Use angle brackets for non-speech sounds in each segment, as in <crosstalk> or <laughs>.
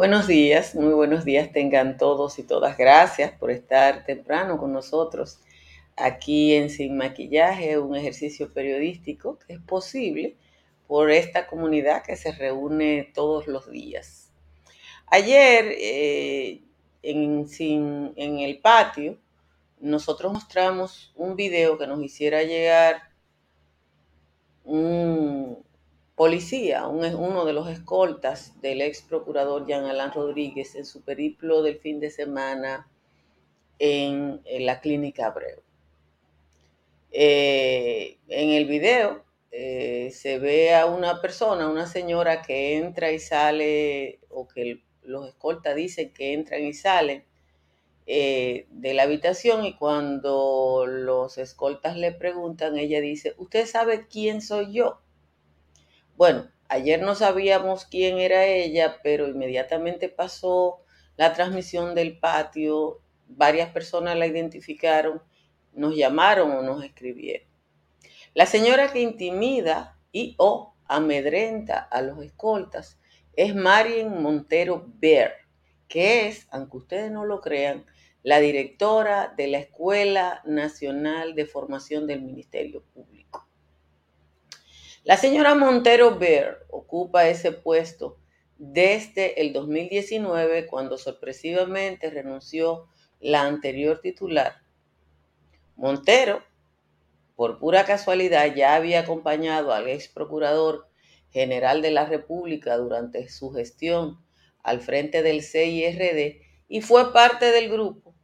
Buenos días, muy buenos días tengan todos y todas. Gracias por estar temprano con nosotros aquí en Sin Maquillaje, un ejercicio periodístico que es posible por esta comunidad que se reúne todos los días. Ayer eh, en, en el patio nosotros mostramos un video que nos hiciera llegar un policía, uno de los escoltas del ex procurador Jean Alain Rodríguez en su periplo del fin de semana en, la clínica Abreu. Eh, en el video eh, se ve a una persona, una señora que entra y sale, o que los escoltas dicen que entran y salen eh, de la habitación y cuando los escoltas le preguntan, ella dice, ¿usted sabe quién soy yo? Bueno, ayer no sabíamos quién era ella, pero inmediatamente pasó la transmisión del patio, varias personas la identificaron, nos llamaron o nos escribieron. La señora que intimida y o amedrenta a los escoltas es Marian Montero Bear, que es, aunque ustedes no lo crean, la directora de la Escuela Nacional de Formación del Ministerio Público. La señora Montero Bear ocupa ese puesto desde el 2019 cuando sorpresivamente renunció la anterior titular. Montero, por pura casualidad, ya había acompañado al ex procurador general de la República durante su gestión al frente del CIRD y fue parte del grupo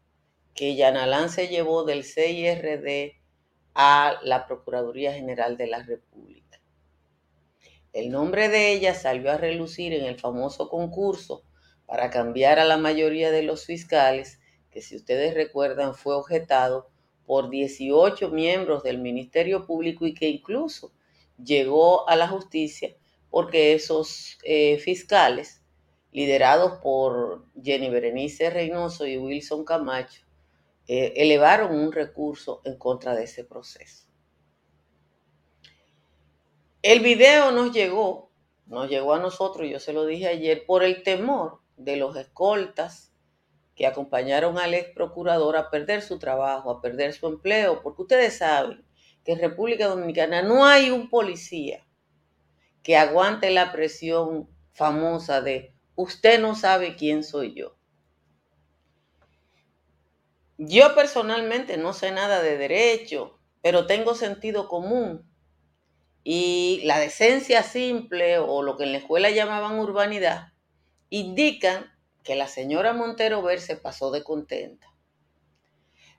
que Yanalán se llevó del CIRD a la Procuraduría General de la República. El nombre de ella salió a relucir en el famoso concurso para cambiar a la mayoría de los fiscales, que si ustedes recuerdan fue objetado por 18 miembros del Ministerio Público y que incluso llegó a la justicia porque esos eh, fiscales, liderados por Jenny Berenice Reynoso y Wilson Camacho, eh, elevaron un recurso en contra de ese proceso. El video nos llegó, nos llegó a nosotros, yo se lo dije ayer, por el temor de los escoltas que acompañaron al ex procurador a perder su trabajo, a perder su empleo, porque ustedes saben que en República Dominicana no hay un policía que aguante la presión famosa de usted no sabe quién soy yo. Yo personalmente no sé nada de derecho, pero tengo sentido común y la decencia simple o lo que en la escuela llamaban urbanidad, indican que la señora Montero Ver se pasó de contenta.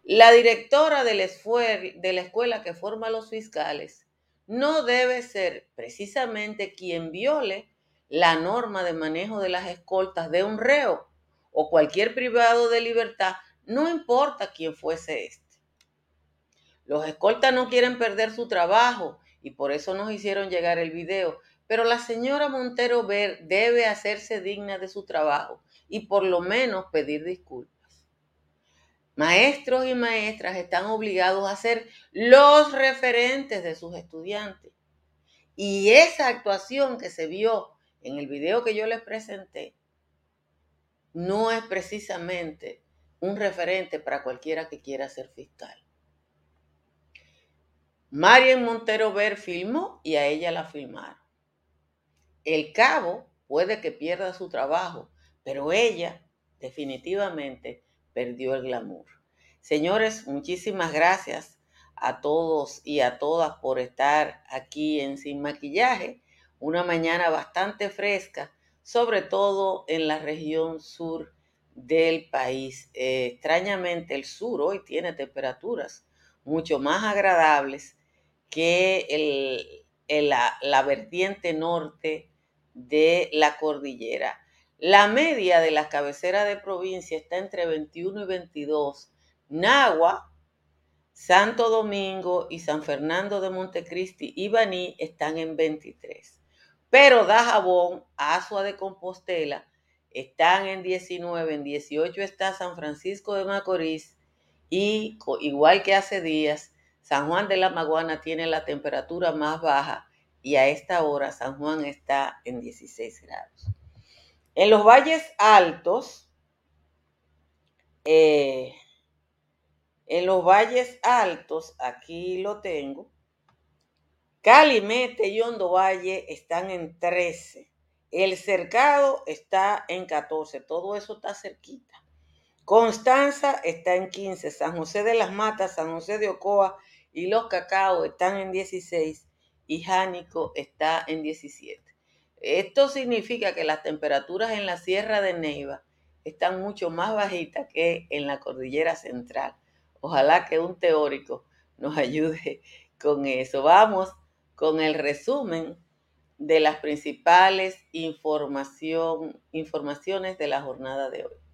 La directora de la, de la escuela que forma los fiscales no debe ser precisamente quien viole la norma de manejo de las escoltas de un reo o cualquier privado de libertad, no importa quién fuese este. Los escoltas no quieren perder su trabajo y por eso nos hicieron llegar el video. Pero la señora Montero Ver debe hacerse digna de su trabajo y por lo menos pedir disculpas. Maestros y maestras están obligados a ser los referentes de sus estudiantes. Y esa actuación que se vio en el video que yo les presenté no es precisamente un referente para cualquiera que quiera ser fiscal. Marian Montero Ver filmó y a ella la filmaron. El cabo puede que pierda su trabajo, pero ella definitivamente perdió el glamour. Señores, muchísimas gracias a todos y a todas por estar aquí en Sin Maquillaje. Una mañana bastante fresca, sobre todo en la región sur del país. Eh, extrañamente el sur hoy tiene temperaturas mucho más agradables que la, vertiente norte de la cordillera. La media de las cabeceras de provincia está entre 21 y 22. Nagua, Santo Domingo y San Fernando de Montecristi y Baní están en 23. Pero Dajabón, Asua de Compostela, están en 19. En 18 está San Francisco de Macorís y igual que hace días, San Juan de la Maguana tiene la temperatura más baja y a esta hora San Juan está en 16 grados. En los valles altos, eh, en los valles altos, aquí lo tengo, Calimete y Hondo Valle están en 13. El cercado está en 14. Todo eso está cerquita. Constanza está en 15. San José de las Matas, San José de Ocoa y Los Cacao están en 16. Y Jánico está en 17. Esto significa que las temperaturas en la Sierra de Neiva están mucho más bajitas que en la cordillera central. Ojalá que un teórico nos <laughs> ayude con eso. Vamos con el resumen de las principales informaciones de la jornada de hoy.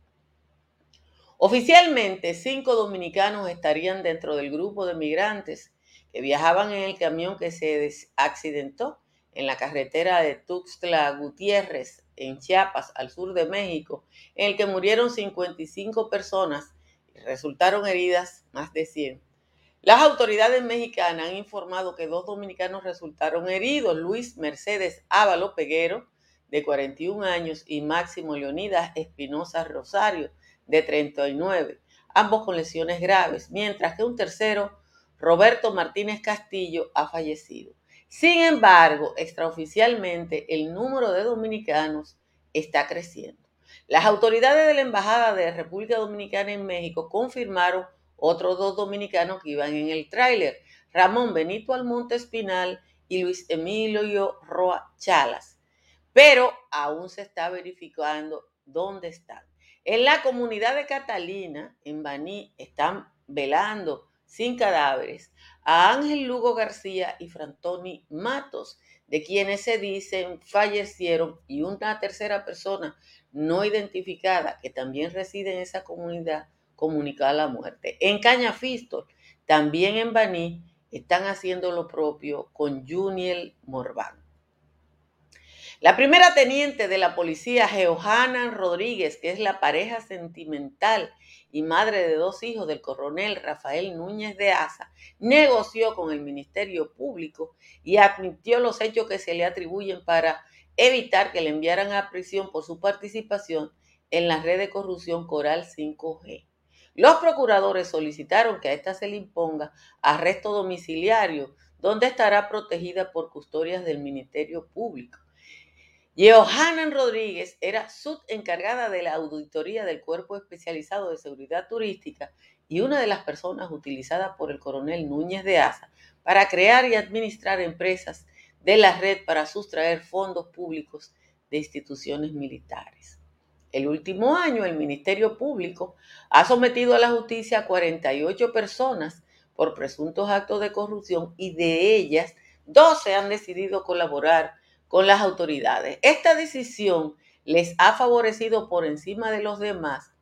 Oficialmente, cinco dominicanos estarían dentro del grupo de migrantes que viajaban en el camión que se accidentó en la carretera de Tuxtla Gutiérrez, en Chiapas, al sur de México, en el que murieron 55 personas y resultaron heridas más de 100. Las autoridades mexicanas han informado que dos dominicanos resultaron heridos, Luis Mercedes Ávalo Peguero, de 41 años, y Máximo Leonidas Espinosa Rosario, de 39, ambos con lesiones graves, mientras que un tercero, Roberto Martínez Castillo, ha fallecido. Sin embargo, extraoficialmente, el número de dominicanos está creciendo. Las autoridades de la Embajada de República Dominicana en México confirmaron otros dos dominicanos que iban en el tráiler, Ramón Benito Almonte Espinal y Luis Emilio Roa Chalas. Pero aún se está verificando dónde están. En la comunidad de Catalina, en Baní, están velando sin cadáveres a Ángel Lugo García y Frantoni Matos, de quienes se dicen fallecieron, y una tercera persona no identificada que también reside en esa comunidad comunicada la muerte. En Cañafistol, también en Baní, están haciendo lo propio con Juniel Morván. La primera teniente de la policía, Geohanna Rodríguez, que es la pareja sentimental y madre de dos hijos del coronel Rafael Núñez de Asa, negoció con el Ministerio Público y admitió los hechos que se le atribuyen para evitar que le enviaran a prisión por su participación en la red de corrupción Coral 5G. Los procuradores solicitaron que a esta se le imponga arresto domiciliario, donde estará protegida por custodias del Ministerio Público. Johanan Rodríguez era subencargada de la auditoría del Cuerpo Especializado de Seguridad Turística y una de las personas utilizadas por el coronel Núñez de Asa para crear y administrar empresas de la red para sustraer fondos públicos de instituciones militares. El último año, el Ministerio Público ha sometido a la justicia a 48 personas por presuntos actos de corrupción y de ellas 12 han decidido colaborar con las autoridades. Esta decisión les ha favorecido por encima de los demás.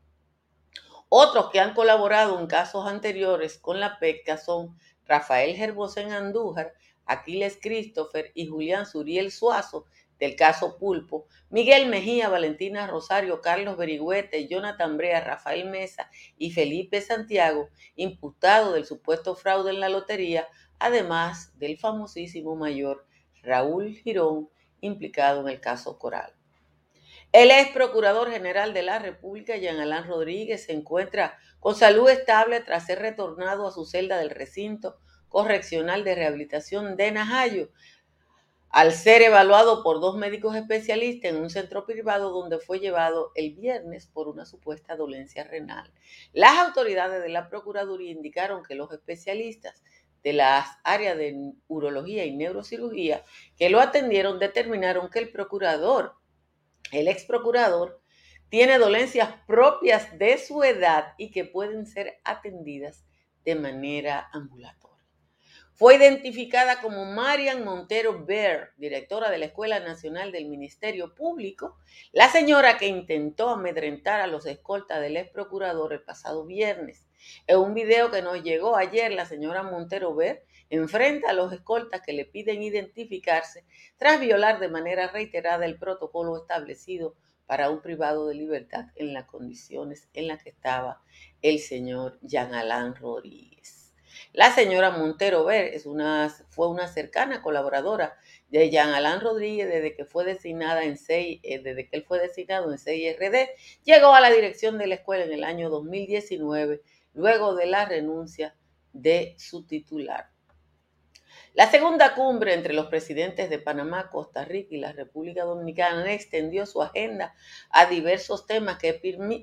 Otros que han colaborado en casos anteriores con la PECA son Rafael Gerbosén Andújar, Aquiles Christopher y Julián Suriel Suazo del caso Pulpo, Miguel Mejía, Valentina Rosario, Carlos Berigüete, Jonathan Brea, Rafael Mesa y Felipe Santiago, imputado del supuesto fraude en la lotería, además del famosísimo mayor Raúl Girón, implicado en el caso Coral. El ex procurador general de la República, Jean Alain Rodríguez, se encuentra con salud estable tras ser retornado a su celda del recinto correccional de rehabilitación de Najayo, al ser evaluado por dos médicos especialistas en un centro privado donde fue llevado el viernes por una supuesta dolencia renal. Las autoridades de la Procuraduría indicaron que los especialistas de las áreas de urología y neurocirugía que lo atendieron determinaron que el procurador, el ex procurador, tiene dolencias propias de su edad y que pueden ser atendidas de manera ambulatoria. fue identificada como Marian Montero Bear, directora de la Escuela Nacional del Ministerio Público, la señora que intentó amedrentar a los escoltas del ex procurador el pasado viernes. En un video que nos llegó ayer, la señora Montero Bear enfrenta a los escoltas que le piden identificarse tras violar de manera reiterada el protocolo establecido para un privado de libertad en las condiciones en las que estaba el señor Jean Alain Rodríguez. La señora Montero Ver es una, fue una cercana colaboradora de Jean Alain Rodríguez desde que fue designada en 6, eh, desde que él fue designado en 6RD, llegó a la dirección de la escuela en el año 2019, luego de la renuncia de su titular. La segunda cumbre entre los presidentes de Panamá, Costa Rica y la República Dominicana extendió su agenda a diversos temas que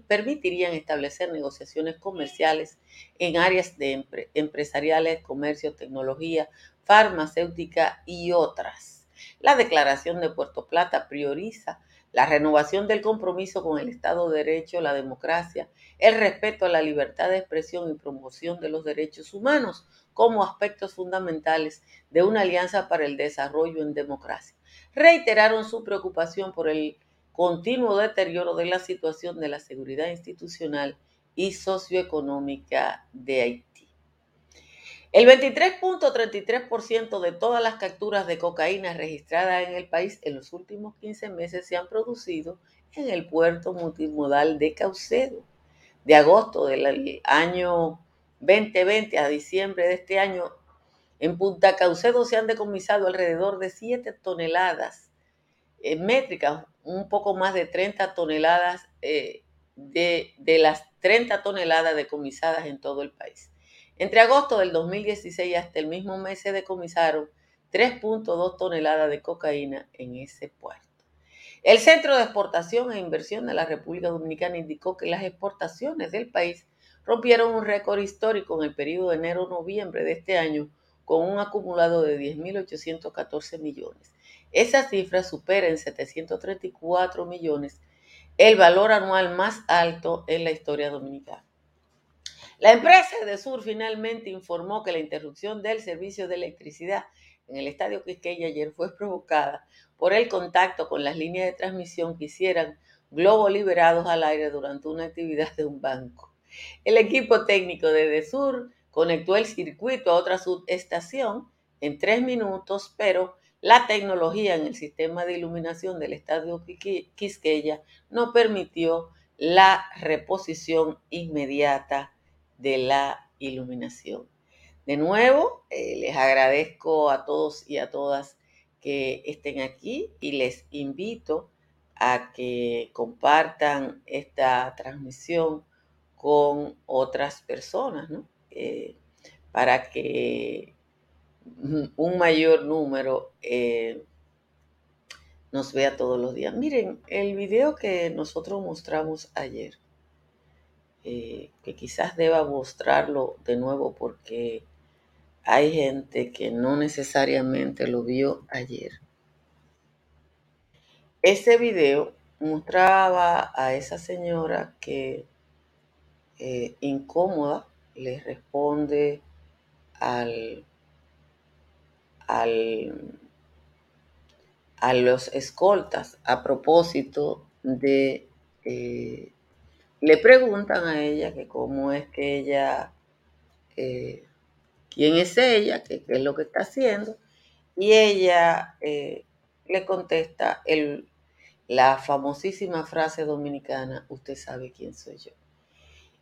permitirían establecer negociaciones comerciales en áreas de empresariales, comercio, tecnología, farmacéutica y otras. La declaración de Puerto Plata prioriza la renovación del compromiso con el Estado de Derecho, la democracia, el respeto a la libertad de expresión y promoción de los derechos humanos como aspectos fundamentales de una alianza para el desarrollo en democracia. Reiteraron su preocupación por el continuo deterioro de la situación de la seguridad institucional y socioeconómica de Haití. El 23.33% de todas las capturas de cocaína registradas en el país en los últimos 15 meses se han producido en el puerto multimodal de Caucedo. De agosto del año 2020 a diciembre de este año, en Punta Caucedo se han decomisado alrededor de 7 toneladas eh, métricas, un poco más de 30 toneladas eh, de, de las 30 toneladas decomisadas en todo el país. Entre agosto del 2016 hasta el mismo mes se decomisaron 3.2 toneladas de cocaína en ese puerto. El Centro de Exportación e Inversión de la República Dominicana indicó que las exportaciones del país rompieron un récord histórico en el periodo de enero-noviembre de este año con un acumulado de 10.814 millones. Esa cifra supera en 734 millones el valor anual más alto en la historia dominicana. La empresa de Sur finalmente informó que la interrupción del servicio de electricidad en el estadio Quisqueya ayer fue provocada por el contacto con las líneas de transmisión que hicieran globos liberados al aire durante una actividad de un banco. El equipo técnico de DESUR conectó el circuito a otra subestación en tres minutos, pero la tecnología en el sistema de iluminación del estadio Quisqueya no permitió la reposición inmediata de la iluminación. De nuevo, eh, les agradezco a todos y a todas que estén aquí y les invito a que compartan esta transmisión con otras personas, ¿no? Eh, para que un mayor número eh, nos vea todos los días. Miren, el video que nosotros mostramos ayer, eh, que quizás deba mostrarlo de nuevo porque hay gente que no necesariamente lo vio ayer. Ese video mostraba a esa señora que eh, incómoda le responde al, a los escoltas a propósito de, eh, le preguntan a ella que cómo es que ella, eh, quién es ella, qué es lo que está haciendo, y ella le contesta el, la famosísima frase dominicana, usted sabe quién soy yo.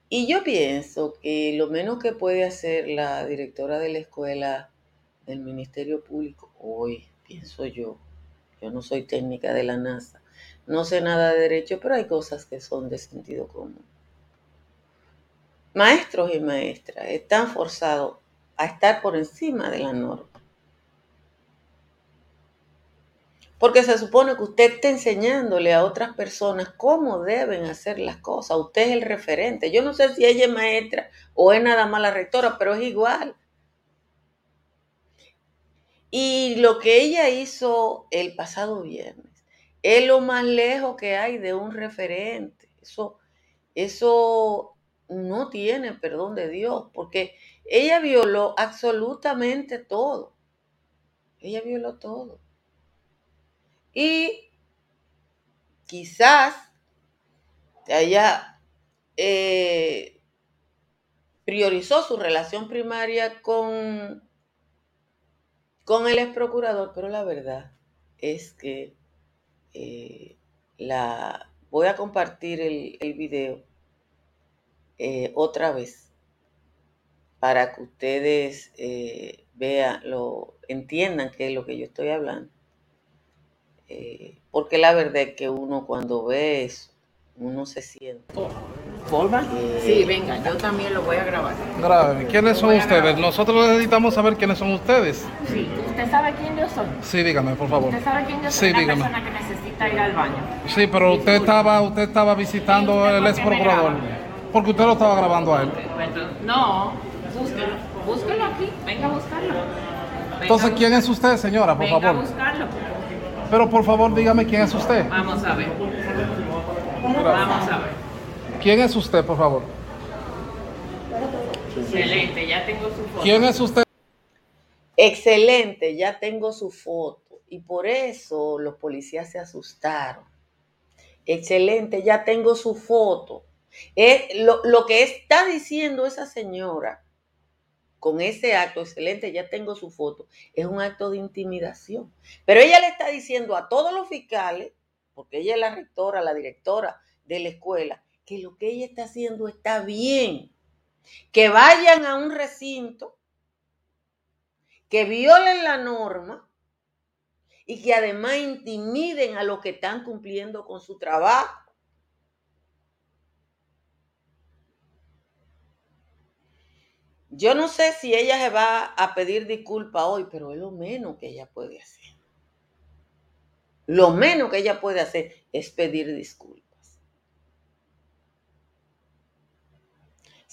Y yo pienso que lo menos que puede hacer la directora de la escuela del Ministerio Público hoy, pienso yo, yo no soy técnica de la NASA, no sé nada de derecho, pero hay cosas que son de sentido común. Maestros y maestras están forzados a estar por encima de la norma. Porque se supone que usted está enseñándole a otras personas cómo deben hacer las cosas. Usted es el referente. Yo no sé si ella es maestra o es nada más la rectora, pero es igual. Y lo que ella hizo el pasado viernes es lo más lejos que hay de un referente. Eso, eso no tiene perdón de Dios, porque ella violó absolutamente todo. Ella violó todo. Y quizás ella eh, priorizó su relación primaria con, con el ex procurador, pero la verdad es que eh, la, voy a compartir el, video eh, otra vez para que ustedes eh, vean, lo entiendan qué es lo que yo estoy hablando. Eh, porque la verdad es que uno cuando ve eso, uno se siente. ¿Forma? Sí, venga, yo también lo voy a grabar. Grave. ¿Quiénes son ustedes? Nosotros necesitamos saber quiénes son ustedes. Sí, ¿usted sabe quién yo soy? Sí, dígame, por favor. ¿Usted sabe quién yo Sí, soy? Una dígame. persona que necesita ir al baño. Sí, pero usted estaba, usted estaba visitando ¿Y usted por ex qué me procurador. graba? Porque usted lo estaba grabando a él. Entonces, No, búsquelo. Búsquelo aquí. Venga a buscarlo. Venga Entonces, a ¿quién es usted, señora, por Venga a favor? buscarlo. Pero por favor, dígame quién es usted. Vamos a ver. Vamos a ver. ¿Quién es usted, por favor? Excelente, ya tengo su foto. ¿Quién es usted? Excelente, ya tengo su foto. Y por eso los policías se asustaron. Excelente, ya tengo su foto. Es, lo, lo que está diciendo esa señora con ese acto, excelente, ya tengo su foto, es un acto de intimidación. Pero ella le está diciendo a todos los fiscales, porque ella es la rectora, la directora de la escuela, que lo que ella está haciendo está bien. Que vayan a un recinto que violen la norma y que además intimiden a los que están cumpliendo con su trabajo. Yo no sé si ella se va a pedir disculpa hoy, pero es lo menos que ella puede hacer. Lo menos que ella puede hacer es pedir disculpas.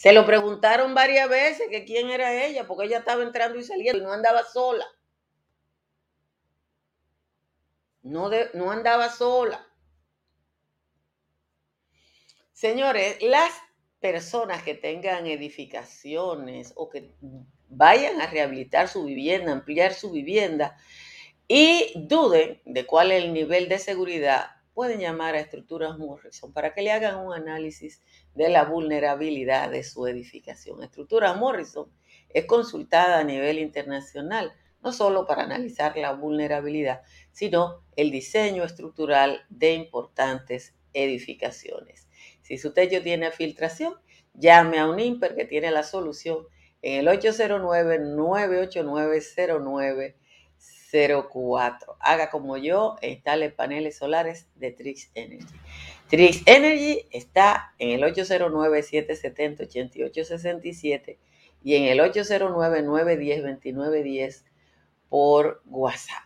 Se lo preguntaron varias veces que quién era ella, porque ella estaba entrando y saliendo y no andaba sola. No, de- no andaba sola. Señores, las personas que tengan edificaciones o que vayan a rehabilitar su vivienda, ampliar su vivienda y duden de cuál es el nivel de seguridad, pueden llamar a Estructuras Morrison para que le hagan un análisis de la vulnerabilidad de su edificación. Estructuras Morrison es consultada a nivel internacional, no solo para analizar la vulnerabilidad, sino el diseño estructural de importantes edificaciones. Si su techo tiene filtración, llame a un IMPER que tiene la solución en el 809-989-0904. Haga como yo e instale paneles solares de Trix Energy. Trix Energy está en el 809-770-8867 y en el 809-910-2910 por WhatsApp.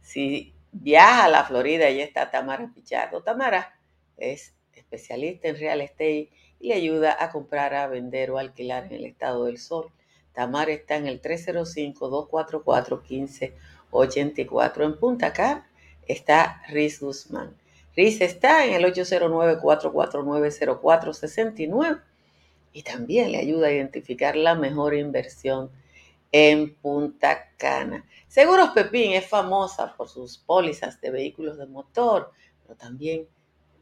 Si viaja a la Florida, ya está Tamara Pichardo. Tamara es especialista en real estate y le ayuda a comprar, a vender o alquilar en el estado del sol. Tamara está en el 305-244-1584. En Punta Cana está Riz Guzmán. Riz está en el 809-449-0469 y también le ayuda a identificar la mejor inversión en Punta Cana. Seguros Pepín es famosa por sus pólizas de vehículos de motor, pero también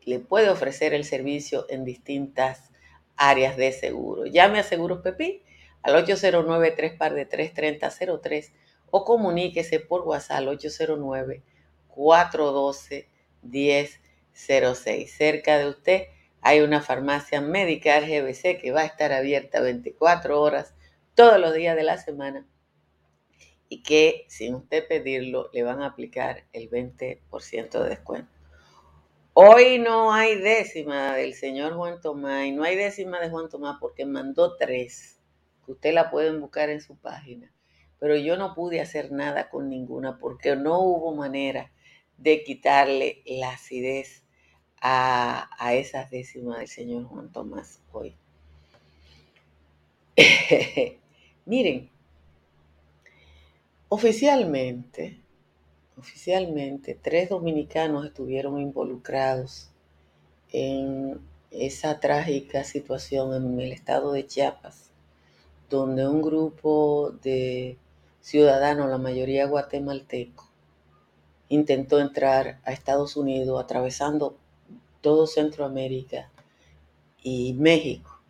le puede ofrecer el servicio en distintas áreas de seguro. Llame a Seguros Pepín al 809 3 par de 3 3003 o comuníquese por WhatsApp al 809 412 1006. Cerca de usted hay una farmacia médica GBC que va a estar abierta 24 horas todos los días de la semana y que sin usted pedirlo le van a aplicar el 20% de descuento. Hoy no hay décima del señor Juan Tomás y no hay décima de Juan Tomás porque mandó tres, que usted la pueden buscar en su página. Pero yo no pude hacer nada con ninguna porque no hubo manera de quitarle la acidez a, a esas décimas del señor Juan Tomás hoy. <laughs> Miren, oficialmente, oficialmente, tres dominicanos estuvieron involucrados en esa trágica situación en el estado de Chiapas, donde un grupo de ciudadanos, la mayoría guatemaltecos, intentó entrar a Estados Unidos atravesando todo Centroamérica y México.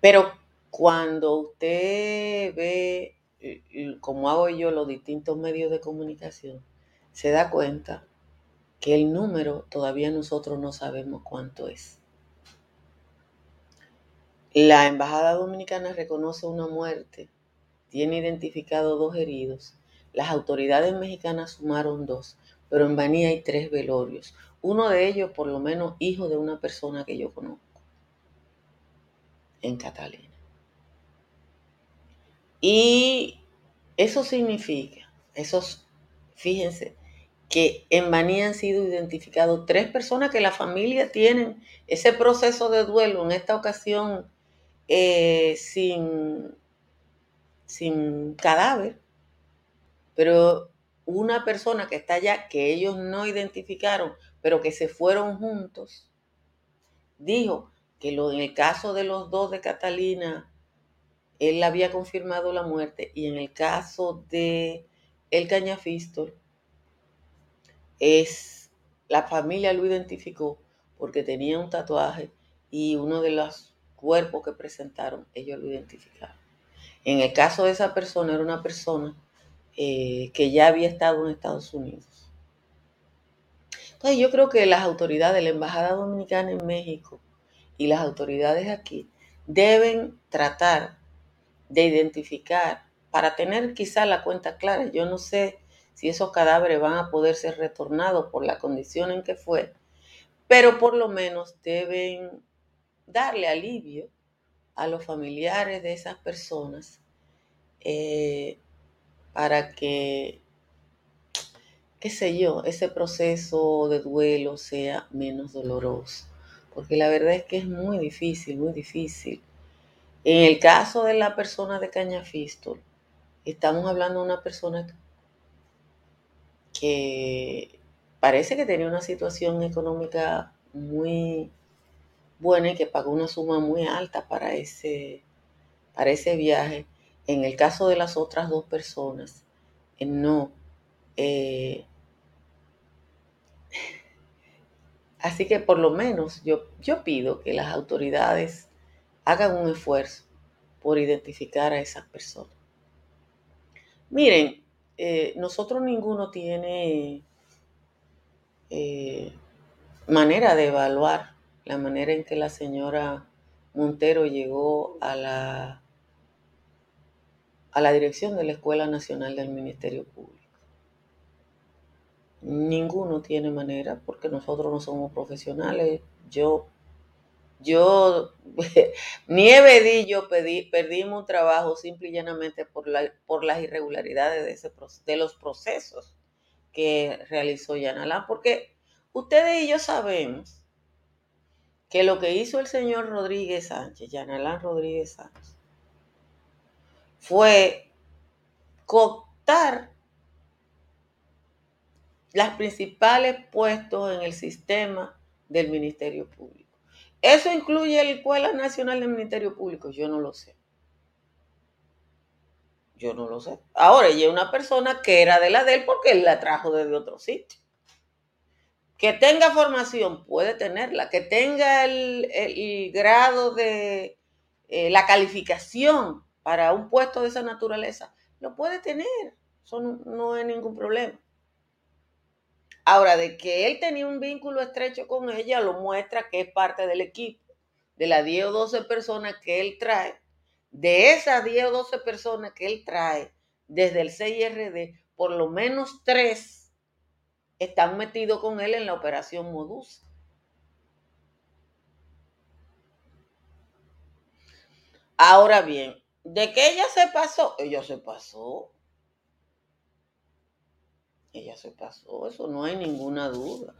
Pero cuando usted ve, como hago yo, los distintos medios de comunicación, se da cuenta que el número todavía nosotros no sabemos cuánto es. La Embajada Dominicana reconoce una muerte, tiene identificado dos heridos. Las autoridades mexicanas sumaron dos, pero en Baní hay tres velorios. Uno de ellos, por lo menos, hijo de una persona que yo conozco en Catalina. Y eso significa, esos, fíjense, que en Baní han sido identificados tres personas que la familia tienen ese proceso de duelo en esta ocasión eh, sin, sin cadáver, pero una persona que está allá, que ellos no identificaron, pero que se fueron juntos, dijo que lo, en el caso de los dos de Catalina, él había confirmado la muerte, y en el caso de el Cañafistol, es la familia lo identificó porque tenía un tatuaje y uno de los cuerpo que presentaron, ellos lo identificaron. En el caso de esa persona, era una persona eh, que ya había estado en Estados Unidos. Entonces yo creo que las autoridades, la Embajada Dominicana en México y las autoridades aquí deben tratar de identificar para tener quizá la cuenta clara. Yo no sé si esos cadáveres van a poder ser retornados por la condición en que fue, pero por lo menos deben darle alivio a los familiares de esas personas eh, para que, qué sé yo, ese proceso de duelo sea menos doloroso. Porque la verdad es que es muy difícil, muy difícil. En el caso de la persona de Cañafistol, estamos hablando de una persona que parece que tenía una situación económica muy buena y que pagó una suma muy alta para ese, para ese viaje. En el caso de las otras dos personas, eh, no. Eh, <laughs> así que por lo menos yo, yo pido que las autoridades hagan un esfuerzo por identificar a esas personas. Miren, eh, nosotros ninguno tiene manera de evaluar la manera en que la señora Montero llegó a la, a la dirección de la Escuela Nacional del Ministerio Público. Ninguno tiene manera porque nosotros no somos profesionales. Yo, yo, <laughs> Nieve y yo pedí, perdimos un trabajo simple y llanamente por, la, por las irregularidades de, ese, de los procesos que realizó Yanalán, porque ustedes y yo sabemos que lo que hizo el señor Rodríguez Sánchez, Yanalán Rodríguez Sánchez, fue cooptar las principales puestos en el sistema del Ministerio Público. ¿Eso incluye la Escuela Nacional del Ministerio Público? Yo no lo sé. Yo no lo sé. Ahora, ella es una persona que era de la de él porque él la trajo desde otro sitio. Que tenga formación, puede tenerla. Que tenga el, grado de eh, la calificación para un puesto de esa naturaleza, lo puede tener. Eso no, no es ningún problema. Ahora, de que él tenía un vínculo estrecho con ella, lo muestra que es parte del equipo. De las 10 o 12 personas que él trae, de esas 10 o 12 personas que él trae desde el CIRD, por lo menos tres están metidos con él en la operación Modus. Ahora bien, de que ella se pasó, ella se pasó. Ella se pasó, eso no hay ninguna duda.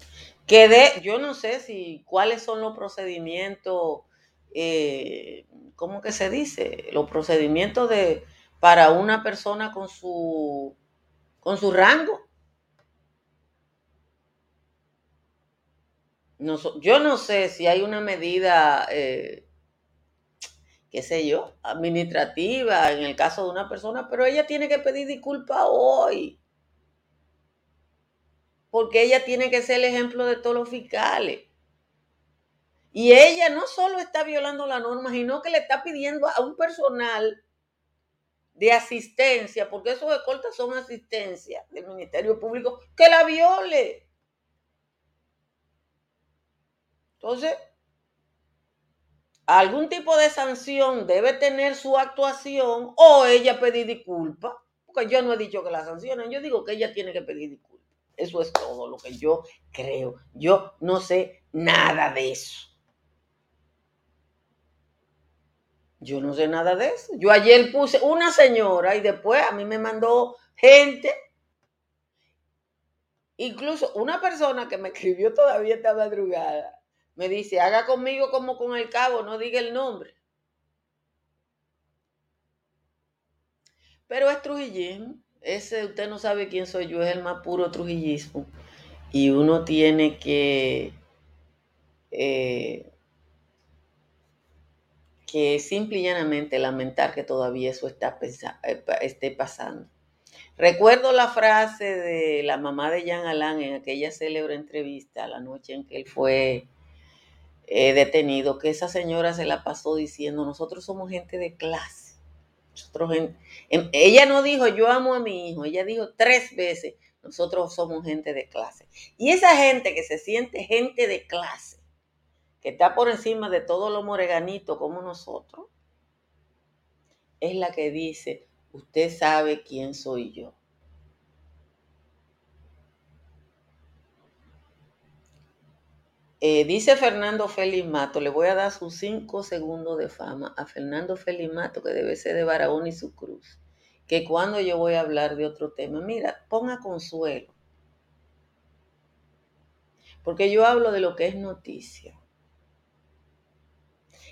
Yo no sé si cuáles son los procedimientos, eh, ¿cómo que se dice? Los procedimientos de para una persona con su con su rango. Yo no sé si hay una medida, eh, qué sé yo, administrativa en el caso de una persona, pero ella tiene que pedir disculpas hoy. Porque ella tiene que ser el ejemplo de todos los fiscales. Y ella no solo está violando la norma, sino que le está pidiendo a un personal de asistencia, porque esos escoltas son asistencia del Ministerio Público, que la viole. Entonces, algún tipo de sanción debe tener su actuación o ella pedir disculpas, porque yo no he dicho que la sancionen, yo digo que ella tiene que pedir disculpas. Eso es todo lo que yo creo. Yo no sé nada de eso. Yo no sé nada de eso. Yo ayer puse una señora y después a mí me mandó gente. Incluso una persona que me escribió todavía esta madrugada me dice, haga conmigo como con el cabo, no diga el nombre. Pero es trujillismo. Ese usted no sabe quién soy yo, es el más puro trujillismo. Y uno tiene que eh, que simple y llanamente lamentar que todavía eso está eh, esté pasando. Recuerdo la frase de la mamá de Jean Alain en aquella célebre entrevista, la noche en que él fue eh, detenido, que esa señora se la pasó diciendo, nosotros somos gente de clase. Nosotros ella no dijo, yo amo a mi hijo, ella dijo tres veces, nosotros somos gente de clase. Y esa gente que se siente gente de clase, que está por encima de todo lo moreganito como nosotros, es la que dice, usted sabe quién soy yo. Eh, dice Fernando Félix Mato, le voy a dar sus cinco segundos de fama a Fernando Félix Mato, que debe ser de Barahón y su cruz, que cuando yo voy a hablar de otro tema, mira, ponga consuelo, porque yo hablo de lo que es noticia.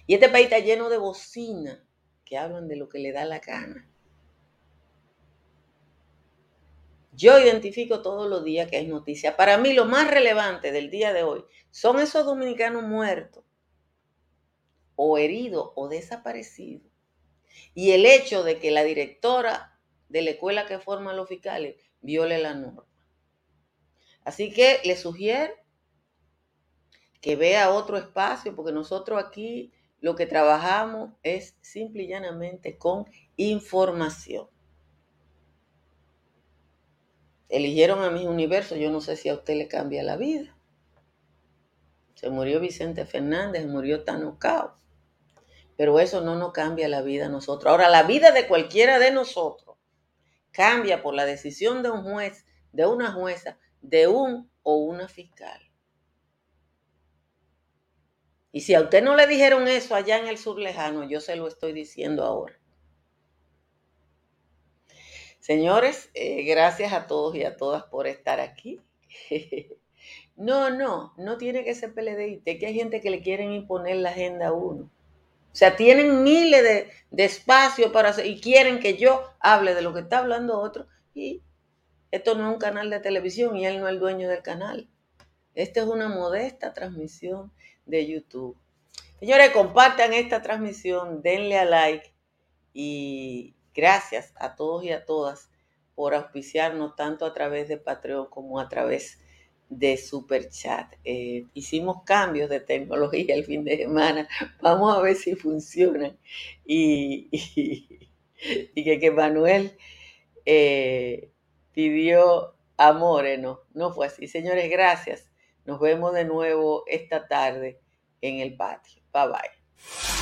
Y este país está lleno de bocinas que hablan de lo que le da la gana. Yo identifico todos los días que hay noticias. Para mí lo más relevante del día de hoy son esos dominicanos muertos o heridos o desaparecidos. Y el hecho de que la directora de la escuela que forma los fiscales viole la norma. Así que le sugiero que vea otro espacio, porque nosotros aquí lo que trabajamos es simple y llanamente con información. Eligieron a mis universos, yo no sé si a usted le cambia la vida. Se murió Vicente Fernández, se murió Tano Cao. Pero eso no nos cambia la vida a nosotros. Ahora, la vida de cualquiera de nosotros cambia por la decisión de un juez, de una jueza, de un o una fiscal. Y si a usted no le dijeron eso allá en el sur lejano, yo se lo estoy diciendo ahora. Señores, eh, gracias a todos y a todas por estar aquí. <laughs> no, no, no tiene que ser PLDista, que hay gente que le quieren imponer la agenda a uno. O sea, tienen miles de, de espacios para hacer, y quieren que yo hable de lo que está hablando otro. Y esto no es un canal de televisión y él no es el dueño del canal. Esta es una modesta transmisión de YouTube. Señores, compartan esta transmisión, denle a like y gracias a todos y a todas por auspiciarnos tanto a través de Patreon como a través de Super Chat. Eh, hicimos cambios de tecnología el fin de semana. <laughs> Vamos a ver si funcionan. Y, <laughs> que, Manuel eh, pidió amores, no, no fue así. Señores, gracias. Nos vemos de nuevo esta tarde en el patio. Bye bye.